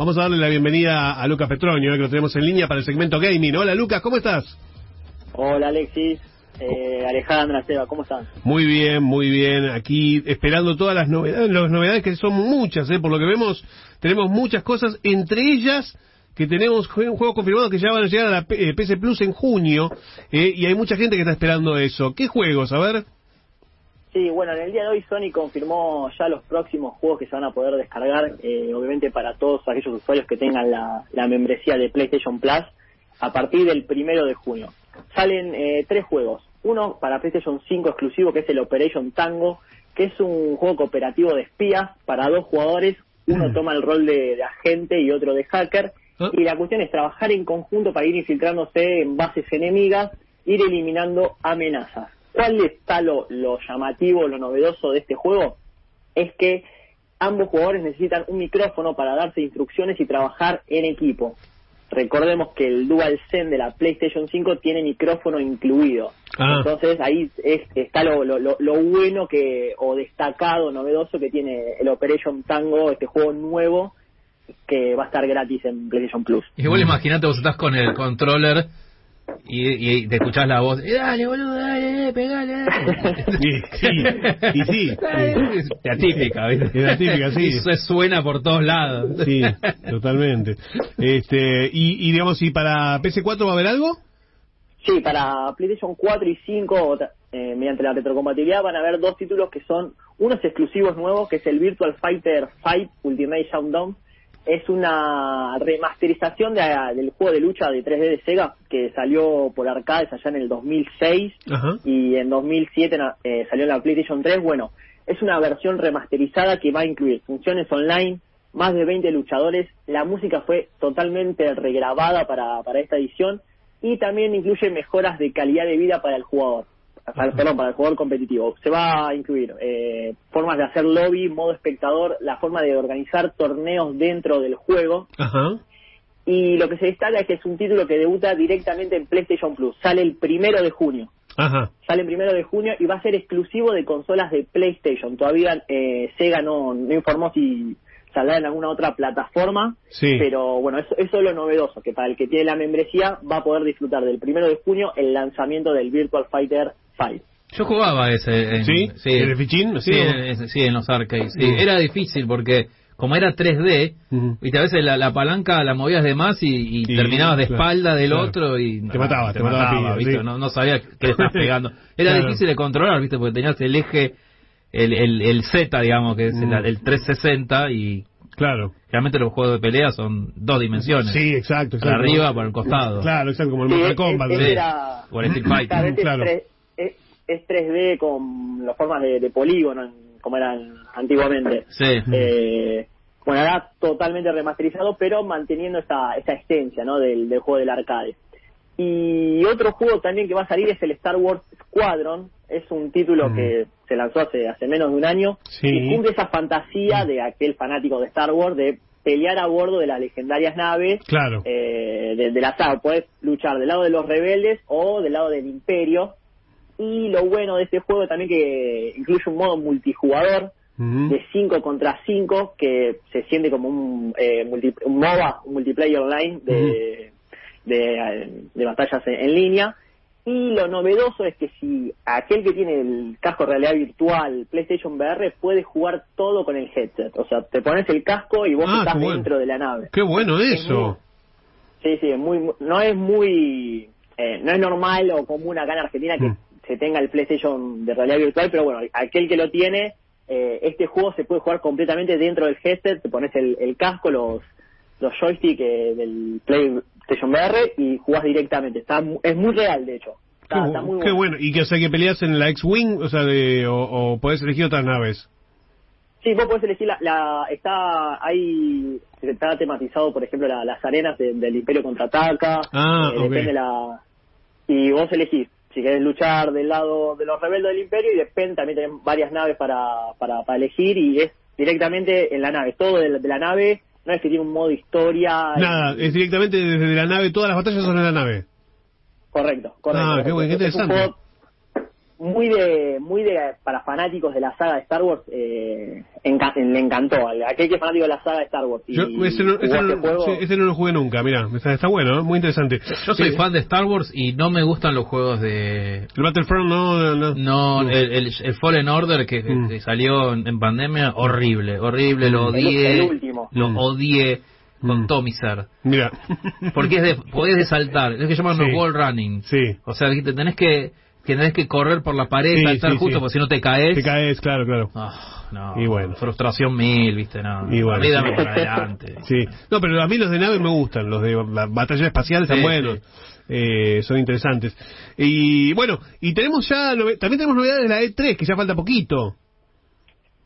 Vamos a darle la bienvenida a Lucas Petroño, eh, que lo tenemos en línea para el segmento gaming. Hola Lucas, ¿cómo estás? Hola Alexis, eh, Alejandra, Seba, ¿cómo están? Muy bien, muy bien. Aquí esperando todas las novedades, las novedades que son muchas, ¿eh? por lo que vemos, tenemos muchas cosas, entre ellas que tenemos juegos confirmados que ya van a llegar a la PC Plus en junio, eh, y hay mucha gente que está esperando eso. ¿Qué juegos? A ver. Sí, bueno, en el día de hoy Sony confirmó ya los próximos juegos que se van a poder descargar, eh, obviamente para todos aquellos usuarios que tengan la, la, membresía de PlayStation Plus, a partir del primero de junio. Salen eh, tres juegos. Uno para PlayStation 5 exclusivo, que es el Operation Tango, que es un juego cooperativo de espías para dos jugadores. Uno mm. toma el rol de, de agente y otro de hacker. Ah. Y la cuestión es trabajar en conjunto para ir infiltrándose en bases enemigas, ir eliminando amenazas ¿Cuál está lo, lo llamativo, lo novedoso de este juego? Es que ambos jugadores necesitan un micrófono para darse instrucciones y trabajar en equipo. Recordemos que el DualSense de la PlayStation 5 tiene micrófono incluido. Ah. Entonces ahí está lo, lo, lo, bueno que o destacado, novedoso que tiene el Operation Tango, este juego nuevo que va a estar gratis en PlayStation Plus. Y vos imaginate, vos estás con el controller y, y, te escuchás la voz, eh, dale, boludo, dale, pegale. Sí, sí, y sí. La típica, ¿viste? La típica, sí. Eso suena por todos lados. Sí, totalmente. Este, y, y digamos, ¿y para PS4 va a haber algo? Sí, para PlayStation 4 y 5, eh, mediante la retrocompatibilidad, van a haber dos títulos que son unos exclusivos nuevos, que es el Virtual Fighter 5 Ultimate Showdown, es una remasterización del juego de lucha de 3D de Sega que salió por arcades allá en el 2006 y en 2007 eh, salió en la PlayStation 3. Bueno, es una versión remasterizada que va a incluir funciones online, más de 20 luchadores, la música fue totalmente regrabada para, para esta edición y también incluye mejoras de calidad de vida para el jugador perdón, para el jugador competitivo. Se va a incluir eh, formas de hacer lobby, modo espectador, la forma de organizar torneos dentro del juego. Y lo que se destaca es que es un título que debuta directamente en PlayStation Plus. Sale el primero de junio. Sale el primero de junio y va a ser exclusivo de consolas de PlayStation. Todavía eh, Sega no, no informó si saldrá en alguna otra plataforma, pero bueno, eso, eso es lo novedoso, que para el que tiene la membresía va a poder disfrutar del primero de junio el lanzamiento del Virtual Fighter 5. Yo jugaba ese. En, ¿Sí? Sí, ¿En el fichín? Sí, en, sí, en los arcades. Sí. Era difícil porque como era 3D, y a veces la, palanca la movías de más y, terminabas de espalda del otro y... Te mataba, te, mataba, ¿viste? No, no sabía que le estabas pegando. Era difícil de controlar, ¿viste? Porque tenías el eje el, el, el Z, digamos, que es el, mm. el, 360 y... Claro. Realmente los juegos de pelea son dos dimensiones. Sí, exacto. Arriba, por el costado. Claro, exacto, como el Mortal Kombat. O el Street Fighter. Claro. Es, es, 3D con las formas de, de polígono, como eran antiguamente. Sí. Eh, bueno, ahora totalmente remasterizado, pero manteniendo esta, esta esencia ¿no? del, del juego del arcade. Y otro juego también que va a salir es el Star Wars Squadron. Es un título mm. que se lanzó hace, hace menos de un año y cumple esa fantasía de aquel fanático de Star Wars de pelear a bordo de las legendarias naves claro. eh, de, la saga. Puedes luchar del lado de los rebeldes o del lado del imperio. Y lo bueno de este juego también que incluye un modo multijugador de 5 contra 5 que se siente como un, eh, un MOBA, un multiplayer online de de, de batallas en, línea. Y lo novedoso es que si aquel que tiene el casco de realidad virtual PlayStation VR puede jugar todo con el headset. O sea, te pones el casco y vos ah, estás dentro de la nave. ¡Qué bueno eso! sí, sí, muy, no es muy... Eh, no es normal o común acá en Argentina que mm. Se tenga el PlayStation de realidad virtual, pero bueno, aquel que lo tiene, eh, este juego se puede jugar completamente dentro del headset, te pones el, el casco, los los joysticks eh, del PlayStation VR y jugás directamente. Está, es muy real, de hecho. Está, qué, muy bueno. bueno. ¿Y que, o sea, que peleas en la X-Wing o, sea, de, o, o podés elegir otras naves? Sí, vos podés elegir la, la está ahí está tematizado, por ejemplo, las arenas del Imperio contraataca. Ah, eh, depende la y vos elegís si querés luchar del lado de los rebeldes del Imperio y depende también tenés varias naves para, para, para elegir y es directamente en la nave, todo de la nave no es que tiene un modo historia. Nada, es directamente desde la nave, todas las batallas son en la nave. Correcto, correcto. Ah, qué, bueno, qué interesante. Muy de muy de para fanáticos de la saga de Star Wars eh, le encantó aquel que es fanático de la saga de Star Wars y, ese, no, ese, no, lo jugué nunca mira está, bueno muy interesante yo soy fan de Star Wars y no me gustan los juegos de el Battlefront no no, no el, el, Fallen Order que, mm. salió en, pandemia horrible horrible lo odié lo mm. odié con mm. Tomiser. Mira. Porque es de, podés de saltar, es que llaman wall running. Sí. O sea, te tenés que que tenés que correr por la pared, sí, saltar justo, porque si no te caes. Te caes, claro, claro. Ah, no, y bueno. Frustración mil, viste, no. Y bueno, sí. adelante. Sí. No, pero a mí los de nave me gustan, los de la batalla espacial están buenos. Eh, son interesantes. Y bueno, y tenemos ya, también tenemos novedades de la E3, que ya falta poquito.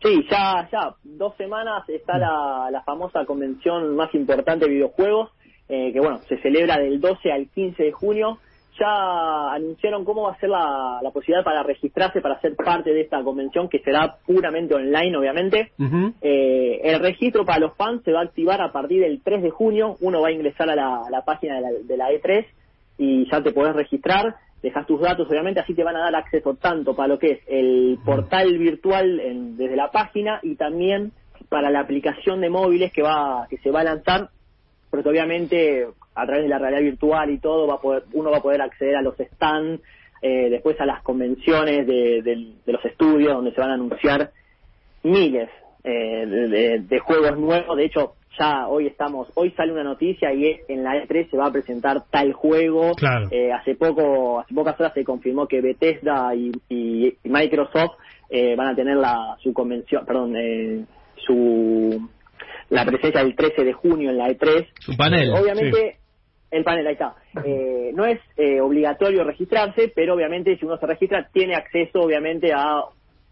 Sí, ya, ya, dos semanas está la, la famosa convención más importante de videojuegos, eh, que bueno, se celebra del 12 al 15 de junio ya anunciaron cómo va a ser la, posibilidad para registrarse para ser parte de esta convención que será puramente online obviamente. Eh, el registro para los fans se va a activar a partir del 3 de junio. Uno va a ingresar a la, página de la, E3 y ya te podés registrar. Dejas tus datos obviamente así te van a dar acceso tanto para lo que es el portal virtual desde la página y también para la aplicación de móviles que va que se va a lanzar porque obviamente a través de la realidad virtual y todo, va a poder, uno va a poder acceder a los stands, eh, después a las convenciones de, los estudios donde se van a anunciar miles eh, de, juegos nuevos. De hecho, ya hoy estamos, hoy sale una noticia y es, en la E3 se va a presentar tal juego. Eh, hace poco, hace pocas horas se confirmó que Bethesda y, Microsoft van a tener la su convención, perdón, su la presencia del 13 de junio en la E3. Su panel. Obviamente, el panel, ahí está. Eh, no es eh, obligatorio registrarse, pero obviamente si uno se registra tiene acceso obviamente a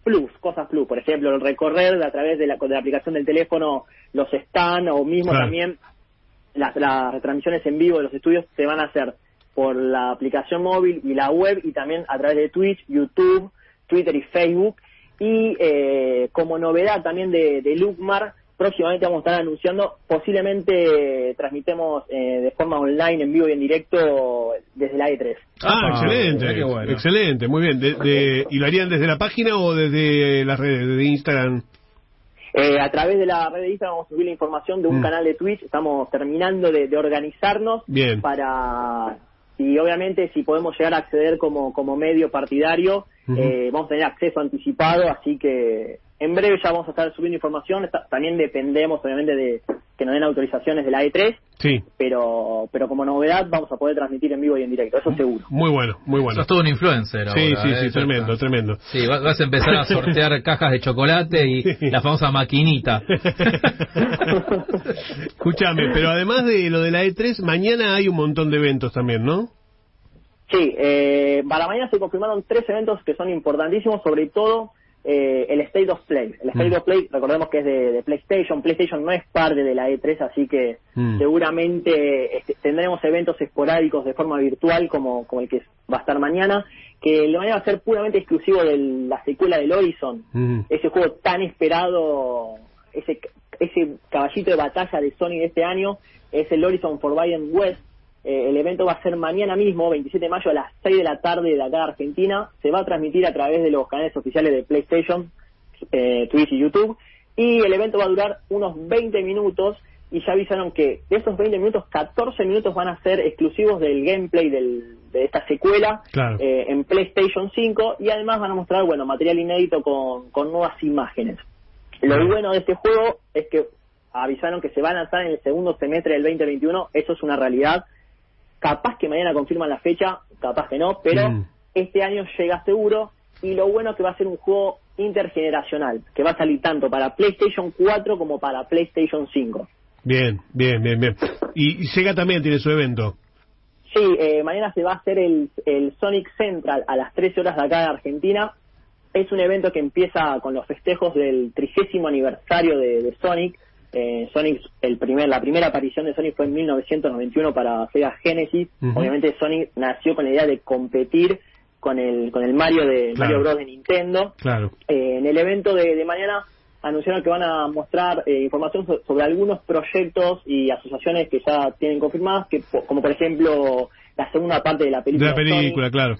plus, cosas plus. Por ejemplo, el recorrer a través de la, de la aplicación del teléfono los están o mismo también las, las retransmisiones en vivo de los estudios se van a hacer por la aplicación móvil y la web y también a través de Twitch, YouTube, Twitter y Facebook. Y eh, como novedad también de, de Lookmar, próximamente vamos a estar anunciando, posiblemente transmitemos eh, de forma online, en vivo y en directo desde la E3. Ah, ah excelente, excelente, muy bien. De, ¿Y lo harían desde la página o desde las redes, de Instagram? Eh, a través de la red de Instagram vamos a subir la información de un mm. canal de Twitch, estamos terminando de, organizarnos bien. para y obviamente si podemos llegar a acceder como, como medio partidario, eh, vamos a tener acceso anticipado, así que en breve ya vamos a estar subiendo información. también dependemos, obviamente, de que nos den autorizaciones de la E3. Sí. Pero, pero como novedad vamos a poder transmitir en vivo y en directo, eso seguro. Muy bueno, muy bueno. Sos todo un influencer Sí, sí, sí, ¿eh? tremendo, tremendo. Sí, vas a empezar a sortear cajas de chocolate y la famosa maquinita. Escúchame, pero además de lo de la E3, mañana hay un montón de eventos también, ¿no? Sí, eh, para mañana se confirmaron tres eventos que son importantísimos, sobre todo eh, el State of Play. El State mm. of Play, recordemos que es de, PlayStation. PlayStation no es parte de la E3, así que mm. seguramente este, tendremos eventos esporádicos de forma virtual, como, como el que va a estar mañana, que le van a ser puramente exclusivo de la secuela del Horizon. Mm. Ese juego tan esperado, ese, ese caballito de batalla de Sony de este año, es el Horizon Forbidden West eh, el evento va a ser mañana mismo, 27 de mayo, a las 6 de la tarde de acá de Argentina. Se va a transmitir a través de los canales oficiales de PlayStation, eh, Twitch y YouTube. Y el evento va a durar unos 20 minutos. Y ya avisaron que de esos 20 minutos, 14 minutos van a ser exclusivos del gameplay del, de esta secuela eh, en PlayStation 5. Y además van a mostrar, bueno, material inédito con, con nuevas imágenes. Lo bueno de este juego es que avisaron que se va a lanzar en el segundo semestre del 2021. Eso es una realidad Capaz que mañana confirman la fecha, capaz que no, pero mm. este año llega seguro y lo bueno es que va a ser un juego intergeneracional, que va a salir tanto para PlayStation 4 como para PlayStation 5. Bien, bien, bien, bien. Y, Sega también tiene su evento. Sí, eh, mañana se va a hacer el, Sonic Central a las 13 horas de acá de Argentina. Es un evento que empieza con los festejos del trigésimo aniversario de Sonic eh, Sonic, el primer, la primera aparición de Sonic fue en 1991 para Sega Genesis. Obviamente Sonic nació con la idea de competir con el con el Mario de Mario Bros de Nintendo. Claro. Eh, en el evento de, mañana anunciaron que van a mostrar eh, información sobre algunos proyectos y asociaciones que ya tienen confirmadas, que como por ejemplo la segunda parte de la película. De la película, claro.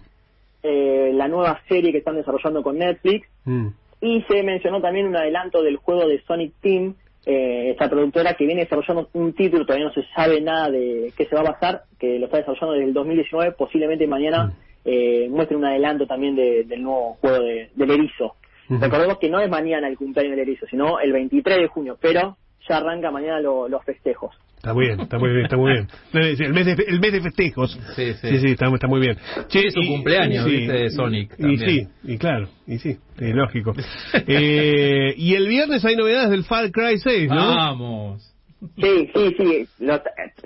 eh, la nueva serie que están desarrollando con Netflix. Mm. Y se mencionó también un adelanto del juego de Sonic Team, eh, esta productora que viene desarrollando un título, todavía no se sabe nada de qué se va a basar, que lo está desarrollando desde el 2019, posiblemente mañana Mm. eh, muestre un adelanto también de- del nuevo juego de, del erizo. Recordemos que no es mañana el cumpleaños del erizo, sino el 23 de junio, pero ya arranca mañana lo- los festejos. Está muy bien, está muy bien, está muy bien. El mes de, el mes de festejos. Sí, sí. Sí, sí, está, está muy bien. Che, Es su cumpleaños, viste, de Sonic Y también. sí, y claro, y sí, es lógico. eh, y el viernes hay novedades del Far Cry 6, ¿no? Vamos. Sí, sí, sí, lo,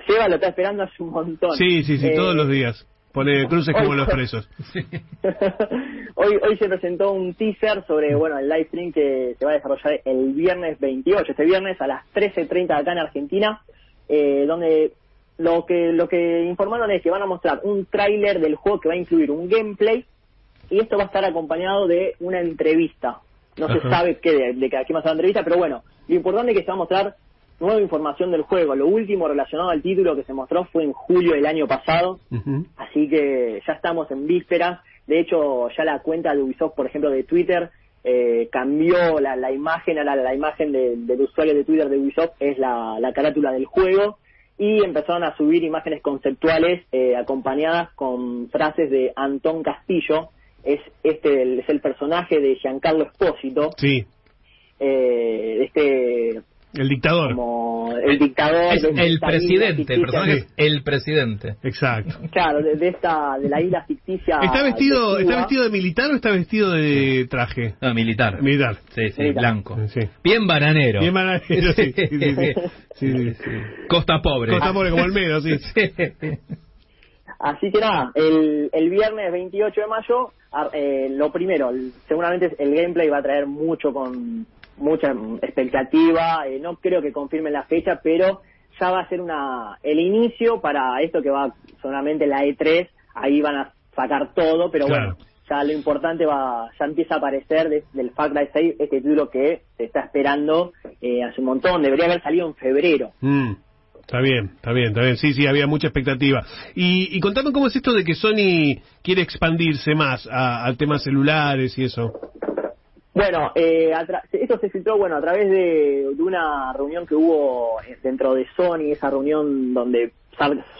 Seba lo está esperando hace un montón. sí, sí, sí, Eh, todos los días. Pone cruces como hoy- los presos. hoy, hoy se presentó un teaser sobre bueno el live stream que se va a desarrollar el viernes 28, este viernes a las 13.30 acá en Argentina, eh, donde lo que lo que informaron es que van a mostrar un tráiler del juego que va a incluir un gameplay y esto va a estar acompañado de una entrevista. No se sabe qué de, de qué va a ser la entrevista, pero bueno, lo importante es que se va a mostrar nueva información del juego. Lo último relacionado al título que se mostró fue en julio del año pasado. Así que ya estamos en vísperas. De hecho, ya la cuenta de Ubisoft, por ejemplo, de Twitter, eh, cambió la, la imagen, ahora la imagen de- del usuario de Twitter de Ubisoft es la, la carátula del juego y empezaron a subir imágenes conceptuales eh, acompañadas con frases de Antón Castillo, es este es el personaje de Giancarlo Espósito, Sí, eh, este el dictador. como el dictador Es de el presidente, el personaje es el presidente. Exacto. Claro, de, de esta de la isla ficticia. ¿Está vestido, de ¿Está vestido de militar o está vestido de traje? No, militar. Militar. Sí, sí, Militar. blanco. Sí. Bien bananero. Bien bananero, sí, sí, sí, sí. Sí, sí, sí. Costa pobre. Costa pobre como Almedo, sí. Así que nada, el, el viernes 28 de mayo, ar- eh, lo primero, el- seguramente el gameplay va a traer mucho con mucha expectativa. eh, no creo que confirmen la fecha, pero ya va a ser una el inicio para esto que va solamente la E3. Ahí van a sacar todo, pero Claro. bueno, ya lo importante va ya empieza a aparecer del Far Cry 6 este título que se está esperando eh, hace un montón. Debería haber salido en febrero. Mm, está bien, está bien, está bien. Sí, sí, había mucha expectativa. Y, y contame cómo es esto de que Sony quiere expandirse más al tema celulares y eso. Bueno, eh, esto se filtró bueno a través de, de una reunión que hubo eh, dentro de Sony, esa reunión donde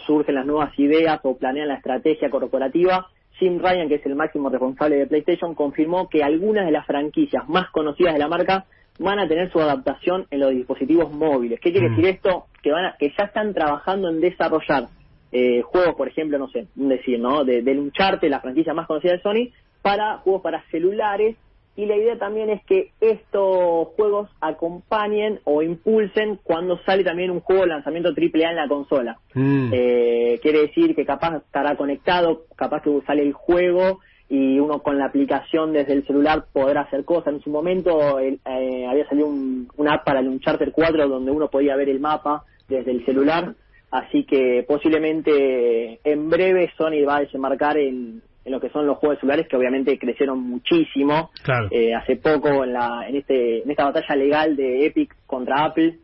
surgen las nuevas ideas o planean la estrategia corporativa. Jim Ryan, que es el máximo responsable de PlayStation, confirmó que algunas de las franquicias más conocidas de la marca van a tener su adaptación en los dispositivos móviles. ¿Qué quiere Mm. decir esto? Que van a- que ya están trabajando en desarrollar eh, juegos, por ejemplo, no sé, decir, ¿no? De, del Uncharted, la franquicia más conocida de Sony, para juegos para celulares y la idea también es que estos juegos acompañen o impulsen cuando sale también un juego de lanzamiento AAA en la consola. Mm, Eh, quiere decir que capaz estará conectado, capaz que sale el juego y uno con la aplicación desde el celular podrá hacer cosas. En su momento eh, había salido un, una app para el Uncharted 4 donde uno podía ver el mapa desde el celular, así que posiblemente en breve Sony va a desembarcar en, en lo que son los juegos celulares que obviamente crecieron muchísimo. Claro. Eh, hace poco en, la, en, este, en esta batalla legal de Epic contra Apple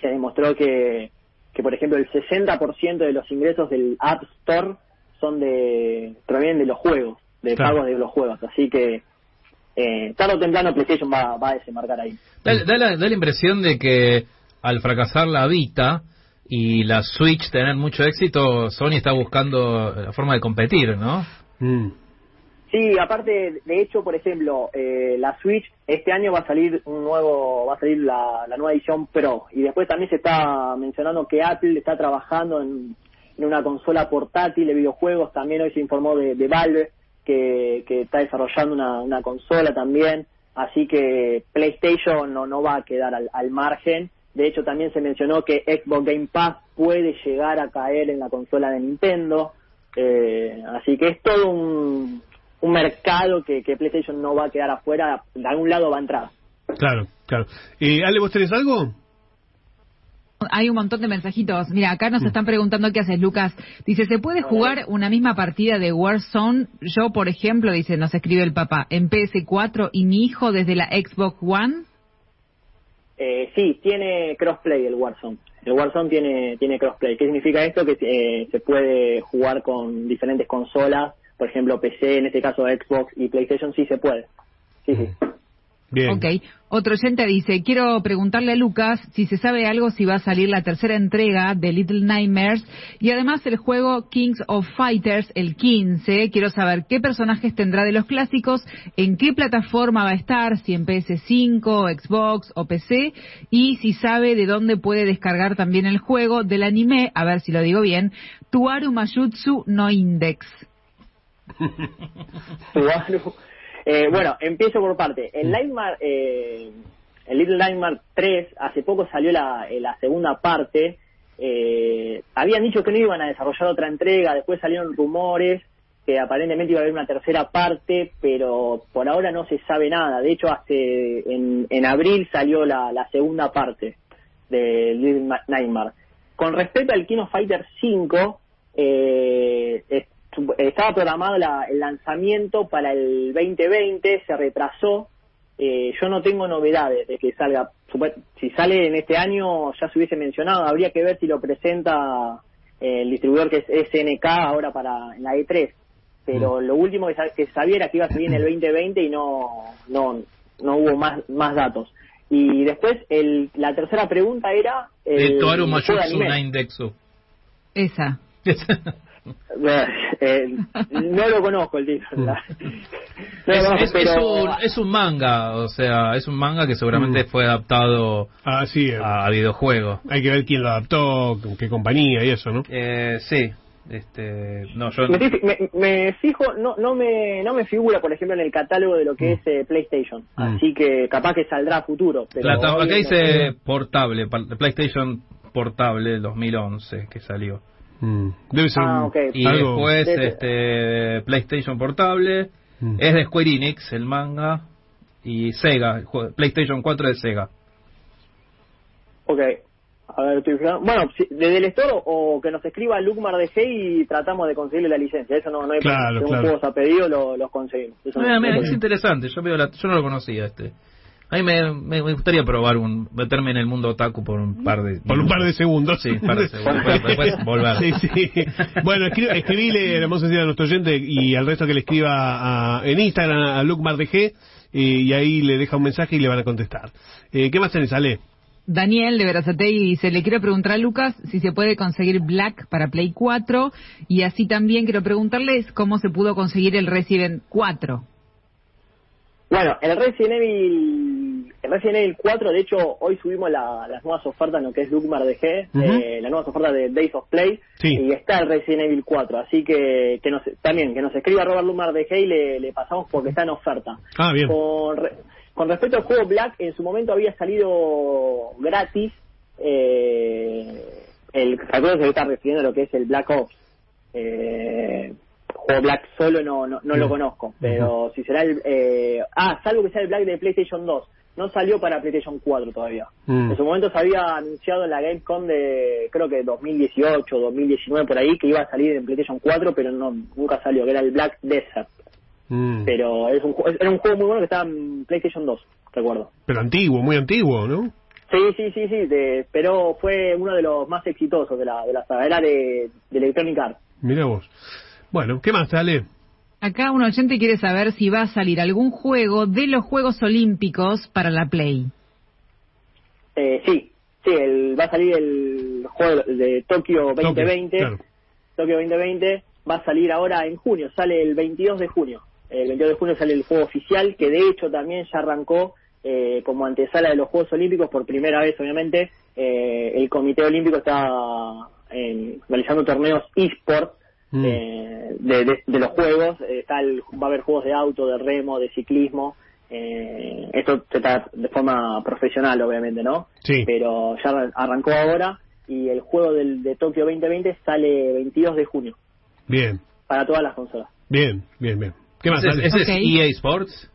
se demostró que, que por ejemplo, el 60% de los ingresos del App Store son de provienen de los juegos, de Claro. pagos de los juegos. Así que eh, tarde o temprano PlayStation va, va a desembarcar ahí. Da, da la, da la impresión de que al fracasar la Vita y la Switch tener mucho éxito, Sony está buscando la forma de competir, ¿no? Mm. Sí, aparte, de hecho, por ejemplo, eh, la Switch este año va a salir un nuevo, va a salir la, nueva edición Pro y después también se está mencionando que Apple está trabajando en, una consola portátil de videojuegos. También hoy se informó de, de Valve que, que está desarrollando una, una consola también. Así que PlayStation no, no va a quedar al, al margen. De hecho, también se mencionó que Xbox Game Pass puede llegar a caer en la consola de Nintendo. Eh, así que es todo un, un mercado que, que PlayStation no va a quedar afuera, de algún lado va a entrar. Claro, claro. Eh, Ale, ¿vos tenés algo? Hay un montón de mensajitos. Mira, acá nos están preguntando qué haces, Lucas. Dice, ¿se puede jugar una misma partida de Warzone? Yo, por ejemplo, dice, nos escribe el papá, en PS4 y mi hijo desde la Xbox One. Eh, sí, tiene crossplay el Warzone. El Warzone tiene, tiene crossplay. ¿Qué significa esto? Que eh, se puede jugar con diferentes consolas por ejemplo, PC, en este caso Xbox y PlayStation, sí se puede. Sí, sí. Bien. Ok. Otro oyente dice, quiero preguntarle a Lucas si se sabe algo si va a salir la tercera entrega de Little Nightmares y además el juego Kings of Fighters, el 15. Quiero saber qué personajes tendrá de los clásicos, en qué plataforma va a estar, si en PS5, Xbox o PC y si sabe de dónde puede descargar también el juego del anime, a ver si lo digo bien, Tuaru Mayutsu no Index. Tuaru. Eh, bueno, empiezo por parte. El Nightmare, eh, el Little Nightmare 3, hace poco salió la, eh, la segunda parte. Eh, habían dicho que no iban a desarrollar otra entrega, después salieron rumores que aparentemente iba a haber una tercera parte, pero por ahora no se sabe nada. De hecho, hace en, en abril salió la, la segunda parte de Little Nightmare. Con respecto al Kino Fighter 5, eh, estaba programado la, el lanzamiento para el 2020, se retrasó. Eh, yo no tengo novedades de que salga. Si sale en este año, ya se hubiese mencionado. Habría que ver si lo presenta eh, el distribuidor que es SNK ahora para en la E3. Pero Mm. lo último que, sa- que sabía era que iba a salir en el 2020 y no no no hubo más más datos. Y después el, la tercera pregunta era De el Toaru juego de Mayutsu anime. Naindexu. Esa. Eh, no lo conozco el No lo es, conozco, es- pero es un, es un manga, o sea, es un manga que seguramente Mm. fue adaptado Ah, sí. eh, a, videojuego. Hay que ver quién lo adaptó, qué compañía y eso, ¿no? Eh, sí, este, no, yo... me, estoy- me- me fijo, no no me no me figura, por ejemplo, en el catálogo de lo que Mm. es eh, PlayStation. Mm. Así que capaz que saldrá a futuro. Pero acá no dice sé. portable, PlayStation portable 2011 que salió. Mm. Debe ser Ah. Y algo... después Debe- este PlayStation portable Mm. es de Square Enix el manga y Sega, el juego- PlayStation 4 de Sega. Ok. A ver, estoy fijando. Bueno, si- desde el store o que nos escriba Lucmar de G y tratamos de conseguirle la licencia. Eso no, no hay Claro, problema. Según claro. juegos a pedido lo- los conseguimos. Eso Mira, no mira, es interesante, yo, veo la- yo no lo conocía este. A mí me, me, me gustaría probar un, meterme en el mundo otaku por un par de Por un par de segundos. Sí, un par de segundos, después- después volver. Sí, sí. Bueno, escri- escribile, le vamos a decir a nuestro oyente y al resto que le escriba a- en Instagram a Luke Mardg y ahí le deja un mensaje y le van a contestar. Eh, ¿Qué más tenés, Ale? Daniel de Verazategui dice, le quiero preguntar a Lucas si se puede conseguir Black para Play 4 y así también quiero preguntarles cómo se pudo conseguir el Resident 4. Bueno, el Resident Evil, el Resident Evil 4, de hecho, hoy subimos la- las nuevas ofertas en lo que es Lucmar de G, Ujú. eh, las nuevas ofertas de Days of Play, Sí. y está el Resident Evil 4, así que, que nos, también, que nos escriba Robert Lucmar de G y le, le pasamos porque está en oferta. Ah, bien. Con, re- con respecto al juego Black, en su momento había salido gratis, eh, el, se está refiriendo a lo que es el Black Ops, eh, juego Black solo no, no, no lo conozco, pero si será el... Eh, ah, salvo que sea el Black de PlayStation 2. No salió para PlayStation 4 todavía. Mm. En su momento se había anunciado en la Gamescom de, creo que 2018, 2019 por ahí, que iba a salir en PlayStation 4, pero no nunca salió, que era el Black Desert. Mm. Pero es un, era un juego muy bueno que estaba en PlayStation 2, recuerdo. Pero antiguo, muy antiguo, ¿no? Sí, sí, sí, sí, de- pero fue uno de los más exitosos de la, de la saga, era de, de Electronic Arts. Mira vos. Bueno, ¿qué más, Ale? Acá un oyente quiere saber si va a salir algún juego de los Juegos Olímpicos para la Play. Eh, sí, sí, el, va a salir el juego de Tokio 2020. Claro. Tokio 2020 va a salir ahora en junio, sale el 22 de junio. El 22 de junio sale el juego oficial, que de hecho también ya arrancó eh, como antesala de los Juegos Olímpicos por primera vez, obviamente. Eh, el Comité Olímpico está en- realizando torneos eSport Mm. eh, de, de- de los juegos. Eh, está el- va a haber juegos de auto, de remo, de ciclismo. Eh, esto se está de forma profesional, obviamente, ¿no? Sí. Pero ya arran- arrancó ahora y el juego del, de Tokio 2020 sale 22 de junio Bien, para todas las consolas. bien, bien, bien. ¿Qué más, ¿Ese, es EA Sports?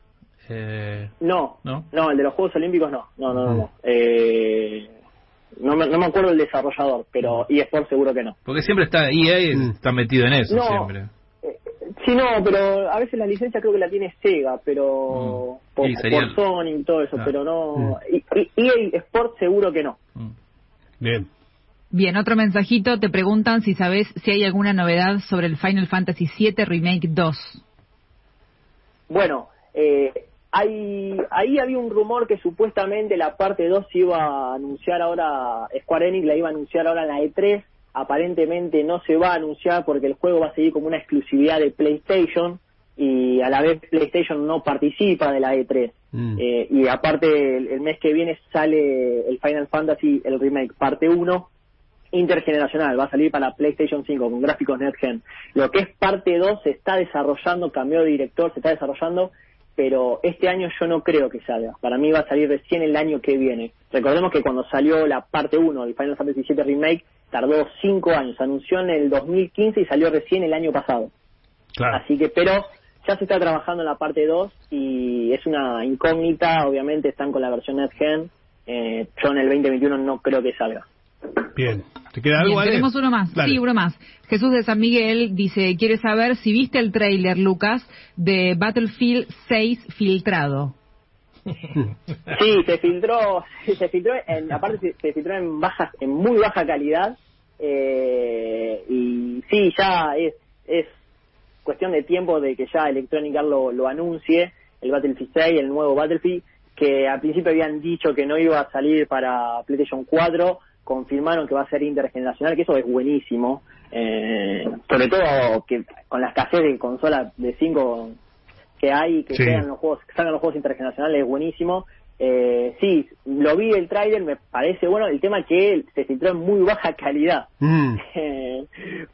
Eh, No, ¿No? no, el de los Juegos Olímpicos no, no, no, no. Mm. no. Eh, no, me, no me acuerdo el desarrollador, pero eSport seguro que no. porque siempre está EA Mm. está metido en eso No. siempre. Eh, Sí, no, pero a veces la licencia creo que la tiene Sega, pero Mm. por, por Sony y todo eso, Claro. pero no. Y- EA Sport seguro que no. Mm. Bien. Bien, otro mensajito, te preguntan si sabes si hay alguna novedad sobre el Final Fantasy VII Remake 2. Bueno, eh, hay, ahí había un rumor que supuestamente la parte 2 se iba a anunciar ahora, Square Enix la iba a anunciar ahora en la E3, aparentemente no se va a anunciar porque el juego va a seguir como una exclusividad de PlayStation y a la vez PlayStation no participa de la E3. Mm. Eh, y aparte el, mes que viene sale el Final Fantasy, el remake parte 1, intergeneracional, va a salir para PlayStation 5 con gráficos Next Gen. Lo que es parte 2 se está desarrollando, cambió de director, se está desarrollando pero este año yo no creo que salga. Para mí va a salir recién el año que viene. Recordemos que cuando salió la parte 1 del Final Fantasy VII Remake, tardó 5 años. anunció en el 2015 y salió recién el año pasado. Así que, pero ya se está trabajando en la parte 2 y es una incógnita. Obviamente están con la versión Next Gen. Eh, yo en el 2021 no creo que salga. Bien. ¿Te queda algo, Tenemos uno más. Sí, uno más. Jesús de San Miguel dice, quiere saber si viste el tráiler, Lucas, de Battlefield 6 filtrado. Sí, se filtró, se filtró, en, aparte se, filtró en bajas, en muy baja calidad, eh, y sí, ya es, es cuestión de tiempo de que ya Electronic Arts lo, lo anuncie, el Battlefield 6, el nuevo Battlefield, que al principio habían dicho que no iba a salir para PlayStation 4, confirmaron que va a ser intergeneracional, que eso es buenísimo, eh, sobre todo que con la escasez de consolas de 5 que hay, que sean los juegos, que salgan los juegos intergeneracionales es buenísimo. Eh, sí, lo vi el tráiler, me parece bueno, el tema que se filtró en muy baja calidad. Mm.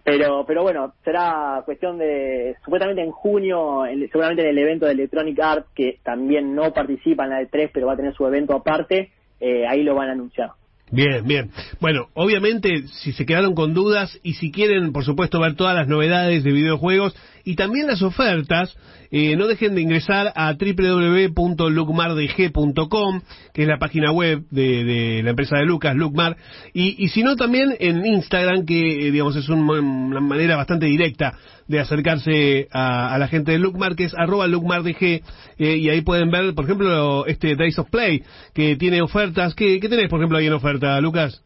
pero pero bueno, será cuestión de, supuestamente en junio, seguramente en el evento de Electronic Arts, que también no participa en la E3, pero va a tener su evento aparte, eh, ahí lo van a anunciar. Bien, bien. Bueno, obviamente, si se quedaron con dudas y si quieren, por supuesto, ver todas las novedades de videojuegos y también las ofertas, eh, no dejen de ingresar a www.lucmardg.com, que es la página web de, la empresa de Lucas, Lucmar, y, y si no también en Instagram, que eh, digamos es una manera bastante directa de acercarse a, la gente de Lucmar, que es arroba lucmardg, eh, y ahí pueden ver, por ejemplo, este Days of Play, que tiene ofertas. ¿Qué, qué tenés, por ejemplo, ahí en oferta, Lucas?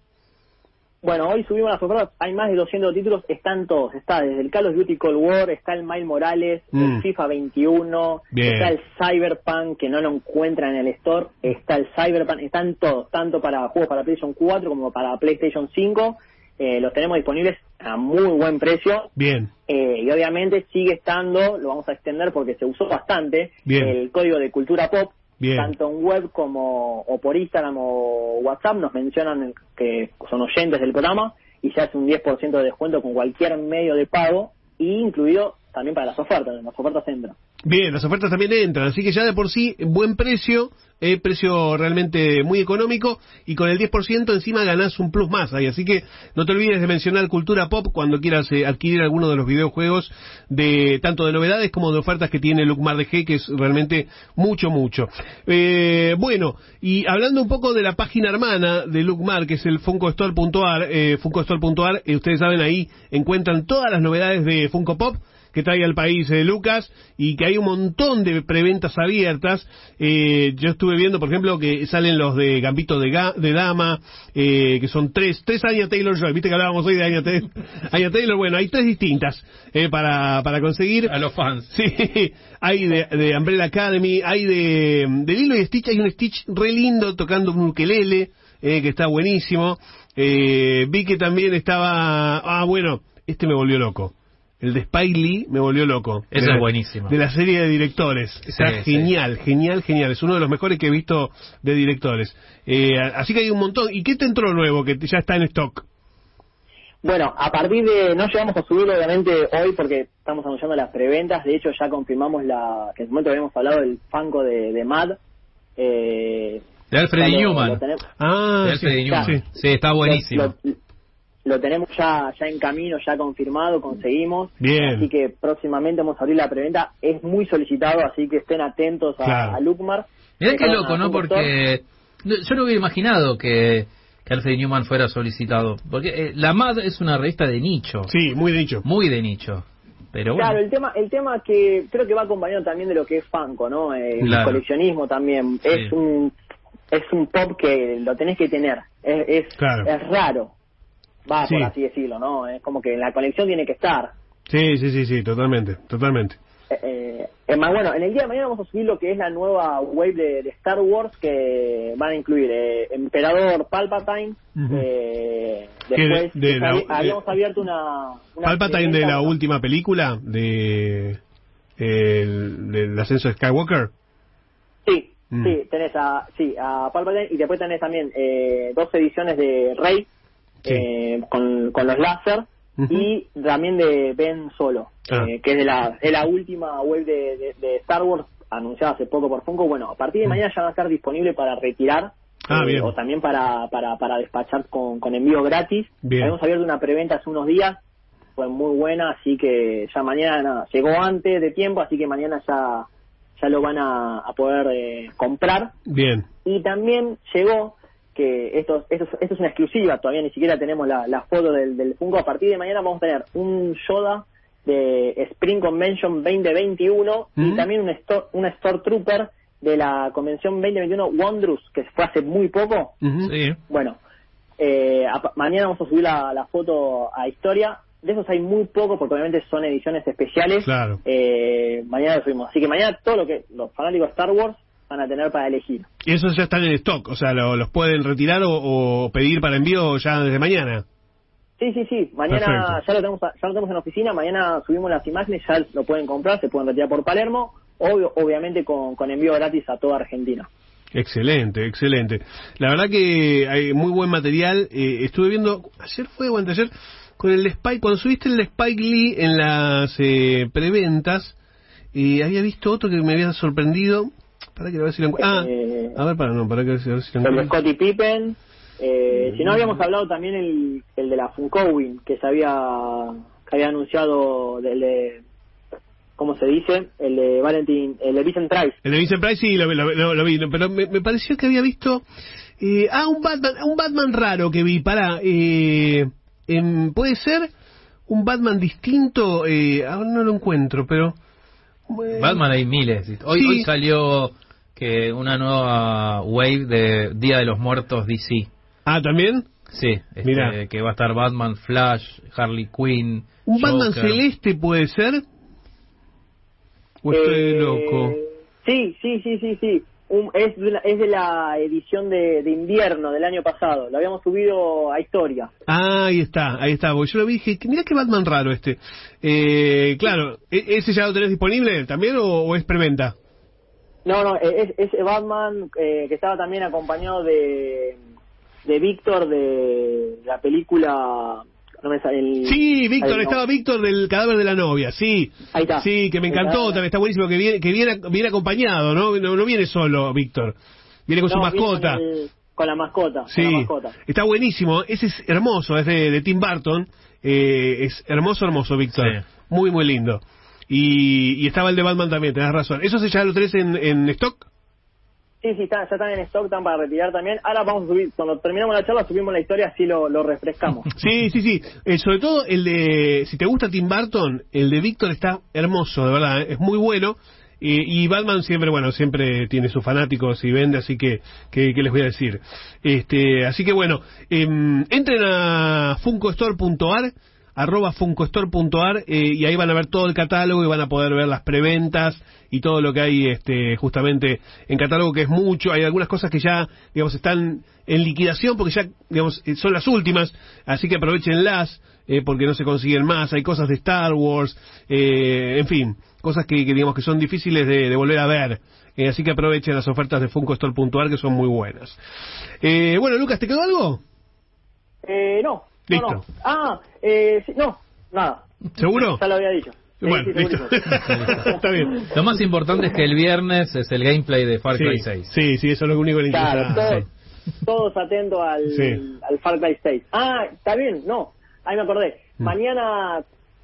Bueno, hoy subimos las ofertas, hay más de 200 títulos, están todos, está desde el Call of Duty Cold War, está el Miles Morales, el mm. FIFA 21, está el Cyberpunk que no lo encuentran en el store, está el Cyberpunk, están todos, tanto para juegos para PlayStation 4 como para PlayStation 5, eh, los tenemos disponibles a muy buen precio. Bien. Eh, y obviamente sigue estando, lo vamos a extender porque se usó bastante, el código de cultura pop, tanto en web como o por Instagram o WhatsApp nos mencionan que son oyentes del programa y se hace un 10% de descuento con cualquier medio de pago, incluido también para las ofertas, las ofertas entran. Bien, las ofertas también entran, así que ya de por sí, buen precio, eh, precio realmente muy económico y con el 10% encima ganás un plus más ahí. Así que no te olvides de mencionar Cultura Pop cuando quieras eh, adquirir alguno de los videojuegos de tanto de novedades como de ofertas que tiene Lucmar G, que es realmente mucho, mucho. Eh, bueno, y hablando un poco de la página hermana de Lucmar, que es el funkostore.ar, eh, funkostore.ar, eh, ustedes saben ahí encuentran todas las novedades de Funko Pop que trae al país eh, Lucas y que hay un montón de preventas abiertas. Eh, yo estuve viendo, por ejemplo, que salen los de Gambito de, de Dama, eh, que son tres, tres Anya Taylor Joy. Viste que hablábamos hoy de Anya, Taylor. Bueno, hay tres distintas para, para conseguir. A los fans. Sí, hay de, de Umbrella Academy, hay de, de Lilo y Stitch, hay un Stitch re lindo tocando un ukelele, que está buenísimo. vi que también estaba, ah, bueno, este me volvió loco el de Spike Lee me volvió loco. Eso es buenísimo. De la serie de directores. Está genial, genial, genial. Es uno de los mejores que he visto de directores. Eh, así que hay un montón. ¿Y qué te entró nuevo que ya está en stock? Bueno, a partir de, no llegamos a subirlo obviamente hoy porque estamos anunciando las preventas, de hecho ya confirmamos la, que en su momento habíamos hablado del fanco de, de Mad. Eh, de Alfred Newman. ah, de Alfred Newman. Sí. está buenísimo lo tenemos ya ya en camino, ya confirmado, conseguimos. Bien. Así que próximamente vamos a abrir la preventa. Es muy solicitado, así que estén atentos a, a Lucmar. Mirá qué loco, ¿no? Porque yo no hubiera imaginado que, que Alfred Newman fuera solicitado. Porque eh, la MAD es una revista de nicho. Sí, muy de nicho. Muy de nicho. Pero Claro, el tema, el tema que creo que va acompañado también de lo que es Funko, ¿no? Eh, el coleccionismo también. Es un es un pop que lo tenés que tener. Es, es, es raro va, Sí. por así decirlo, ¿no? Es como que en la colección tiene que estar. Sí, sí, sí, sí, totalmente, totalmente. Eh, eh, es más, bueno, en el día de mañana vamos a subir lo que es la nueva wave de, de Star Wars que van a incluir eh, Emperador Palpatine. Ujú. eh, Que después de- de la- habi- habíamos abierto una. una Palpatine de la última película de el, del ascenso de Skywalker. Sí, Mm. sí, tenés a, sí, a Palpatine y después tenés también eh, dos ediciones de Rey Sí. eh, con, con los láser y también de Ben Solo, Ah. eh, que es de la, es la última web de, de- de Star Wars anunciada hace poco por Funko. Bueno, a partir de Mm. mañana ya va a estar disponible para retirar Ah, eh, o también para, para, para despachar con, con envío gratis. Bien. Habíamos abierto una preventa hace unos días, fue muy buena, así que ya mañana llegó antes de tiempo, así que mañana ya, ya lo van a, a poder eh, comprar. Bien. Y también llegó que esto, esto, es- esto es una exclusiva, todavía ni siquiera tenemos la, la foto del, del Funko. A partir de mañana vamos a tener un Yoda de Spring Convention 2021 Ujú. y también un, Sto- una Stormtrooper de la Convención 2021 Wondrous, que fue hace muy poco. Sí. Bueno, eh, a- mañana vamos a subir la, la foto a Historia. De esos hay muy poco porque obviamente son ediciones especiales. Claro. Eh, mañana lo subimos. Así que mañana todo lo que los fanáticos de Star Wars van a tener para elegir. Y esos ya están en stock, o sea, lo- los pueden retirar o, o pedir para envío ya desde mañana. Sí, sí, sí. Mañana Perfecto. ya lo tenemos ya lo tenemos en la oficina. Mañana subimos las imágenes, ya lo pueden comprar, se pueden retirar por Palermo. Obvio, obviamente con, con envío gratis a toda Argentina. Excelente, excelente. La verdad que hay muy buen material. Eh, estuve viendo, ayer fue o anteayer, con el Spike, cuando subiste el Spike Lee en las eh, preventas, y había visto otro que me había sorprendido. Para que a ver si lo encuentro. Ah, Eh, a ver, para no, para que a ver si lo encuentro. Scottie Pippen. Eh, Si no, habíamos hablado también el, el de la Funkowin, que se había, que había anunciado, del de, ¿cómo se dice? El de Valentin, el de Vincent Price. El de Vincent Price sí, lo, lo- lo- lo vi, pero me, me pareció que había visto... eh, ah, un Batman, un Batman raro que vi, para... Eh, ¿Puede ser un Batman distinto? Eh, ahora no lo encuentro, pero... Batman hay miles. Hoy, Sí. hoy salió que una nueva wave de Día de los Muertos DC. Ah, ¿también? Sí, este, Mirá. que va a estar Batman, Flash, Harley Quinn. ¿Un Batman celeste puede ser? ¿O estoy Eh, loco? Sí, sí, sí, sí, sí. Un- es, de la, es de la edición de, de invierno del año pasado. Lo habíamos subido a historia. Ah, ahí está, ahí está. Porque yo lo vi y dije, mira qué Batman raro este. Eh, claro, ¿e- ¿ese ya lo tenés disponible también o, o es preventa? No, no, es, es Batman eh, que estaba también acompañado de, de Víctor de la película. No me sale el- Sí, Víctor, Ahí, no. estaba Víctor del cadáver de la novia, sí. Ahí está. Sí, que me encantó, está. también está buenísimo que viene, que viene, viene acompañado, ¿no? No, no viene solo Víctor, viene con su No, mascota. Con, el- con la mascota. Sí, con la mascota. está buenísimo. Ese es hermoso, es de, de Tim Burton. Eh, es hermoso, hermoso, Víctor. Sí. Muy, muy lindo. Y, y estaba el de Batman también, tenés razón. ¿Eso se ya lo tenés en, en stock? Sí, sí, está, ya están en stock, están para retirar también. Ahora vamos a subir, cuando terminamos la charla, subimos la historia, así lo, refrescamos. Sí, sí, sí. Eh, sobre todo el de, si te gusta Tim Burton, el de Víctor está hermoso, de verdad, eh, es muy bueno. Y Batman siempre, bueno, siempre tiene sus fanáticos y vende, así que, que les voy a decir. Este, así que bueno, em, entren a funcostore.ar, arroba funcostore.ar, eh, y ahí van a ver todo el catálogo y van a poder ver las preventas y todo lo que hay este, justamente en catálogo, que es mucho. Hay algunas cosas que ya, digamos, están en liquidación porque ya, digamos, eh, son las últimas, así que aprovechenlas eh, porque no se consiguen más. Hay cosas de Star Wars, eh, en fin, cosas que, digamos que son difíciles de, de volver a ver. Eh, así que aprovechen las ofertas de funcostore.ar que son muy buenas. Eh, bueno, Lucas, ¿te quedó algo? Eh, no. Listo. No, no. Ah, eh, sí, no, nada. ¿Seguro? Ya lo había dicho. Bueno, sí, listo. Está bien. Lo más importante es que el viernes es el gameplay de Far Cry Sí, 6. sí, sí, eso es lo único que le interesa. Claro, todos, sí. todos atentos al, Sí. al Far Cry 6. Ah, está bien, no, ahí me acordé. Mm. Mañana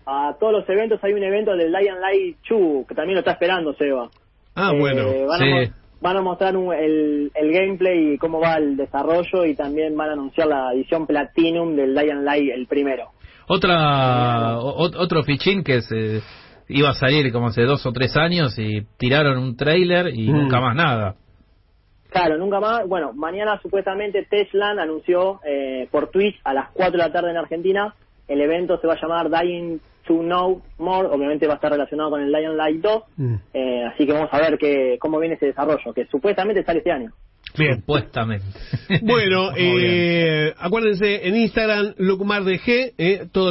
a todos los eventos hay un evento del Lion Light 2, que también lo está esperando Seba. Ah, Eh, bueno. Van, a, Sí. mo- van a mostrar un- el, el gameplay y cómo va el desarrollo y también van a anunciar la edición Platinum del Lion Light, el primero. Otra, o- otro fichín que se iba a salir como hace dos o tres años y tiraron un trailer y Mm. nunca más nada. Claro, nunca más. Bueno, mañana supuestamente Tesla anunció eh, por Twitch a las 4 de la tarde en Argentina. El evento se va a llamar Dying to Know More. Obviamente va a estar relacionado con el Lion Light 2. Mm. Eh, así que vamos a ver que, cómo viene ese desarrollo, que supuestamente sale este año. Bien. Supuestamente. Bueno, eh, acuérdense en Instagram, Lucmar de G, eh, todo lo